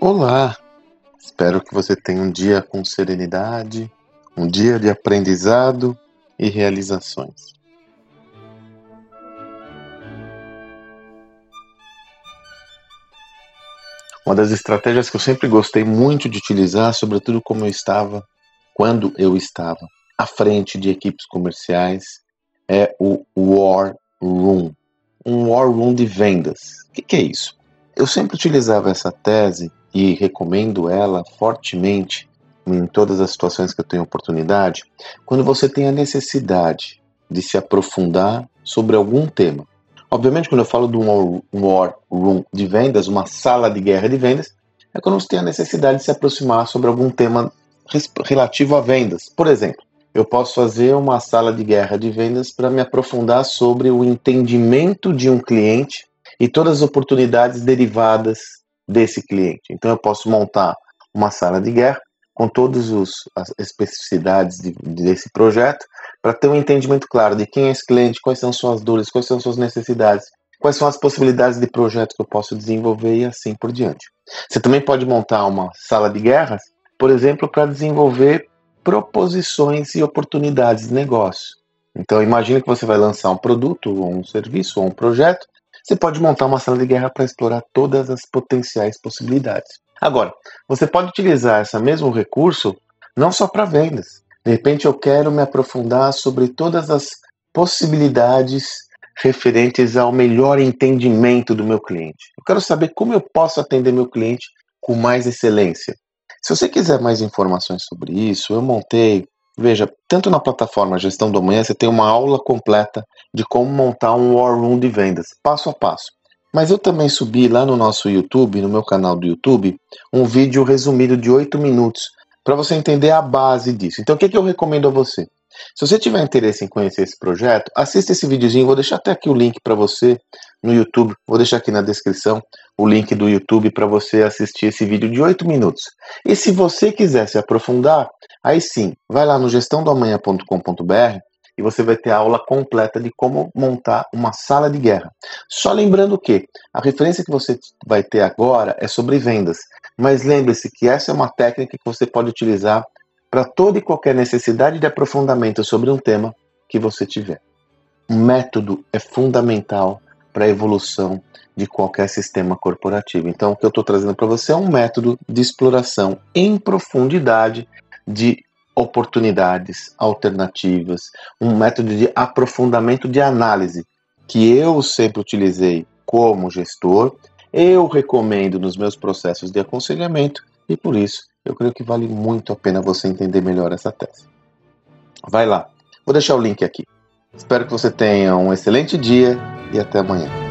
Olá! Espero que você tenha um dia com serenidade, um dia de aprendizado e realizações. Uma das estratégias que eu sempre gostei muito de utilizar, sobretudo como eu estava, quando eu estava à frente de equipes comerciais, é o War Room. Um War Room de vendas. O que, que é isso? Eu sempre utilizava essa tese e recomendo ela fortemente em todas as situações que eu tenho oportunidade, quando você tem a necessidade de se aprofundar sobre algum tema. Obviamente, quando eu falo de um war room de vendas, uma sala de guerra de vendas, é quando você tem a necessidade de se aproximar sobre algum tema relativo a vendas. Por exemplo, eu posso fazer uma sala de guerra de vendas para me aprofundar sobre o entendimento de um cliente e todas as oportunidades derivadas desse cliente. Então eu posso montar uma sala de guerra com todas as especificidades de, desse projeto para ter um entendimento claro de quem é esse cliente, quais são suas dores, quais são suas necessidades, quais são as possibilidades de projeto que eu posso desenvolver e assim por diante. Você também pode montar uma sala de guerras, por exemplo, para desenvolver proposições e oportunidades de negócio. Então imagine que você vai lançar um produto, ou um serviço, ou um projeto, você pode montar uma sala de guerra para explorar todas as potenciais possibilidades. Agora, você pode utilizar esse mesmo recurso não só para vendas. De repente, eu quero me aprofundar sobre todas as possibilidades referentes ao melhor entendimento do meu cliente. Eu quero saber como eu posso atender meu cliente com mais excelência. Se você quiser mais informações sobre isso, eu montei Veja, tanto na plataforma Gestão do Amanhã você tem uma aula completa de como montar um War Room de vendas, passo a passo. Mas eu também subi lá no nosso YouTube, no meu canal do YouTube, um vídeo resumido de 8 minutos para você entender a base disso. Então, o que, que eu recomendo a você? Se você tiver interesse em conhecer esse projeto, assista esse videozinho, vou deixar até aqui o link para você no YouTube, vou deixar aqui na descrição o link do YouTube para você assistir esse vídeo de 8 minutos. E se você quiser se aprofundar, Aí sim, vai lá no gestãodoamanhã.com.br e você vai ter a aula completa de como montar uma sala de guerra. Só lembrando que a referência que você vai ter agora é sobre vendas, mas lembre-se que essa é uma técnica que você pode utilizar para toda e qualquer necessidade de aprofundamento sobre um tema que você tiver. O método é fundamental para a evolução de qualquer sistema corporativo. Então, o que eu estou trazendo para você é um método de exploração em profundidade de oportunidades alternativas, um método de aprofundamento de análise que eu sempre utilizei como gestor, eu recomendo nos meus processos de aconselhamento e por isso eu creio que vale muito a pena você entender melhor essa tese. Vai lá, vou deixar o link aqui. Espero que você tenha um excelente dia e até amanhã.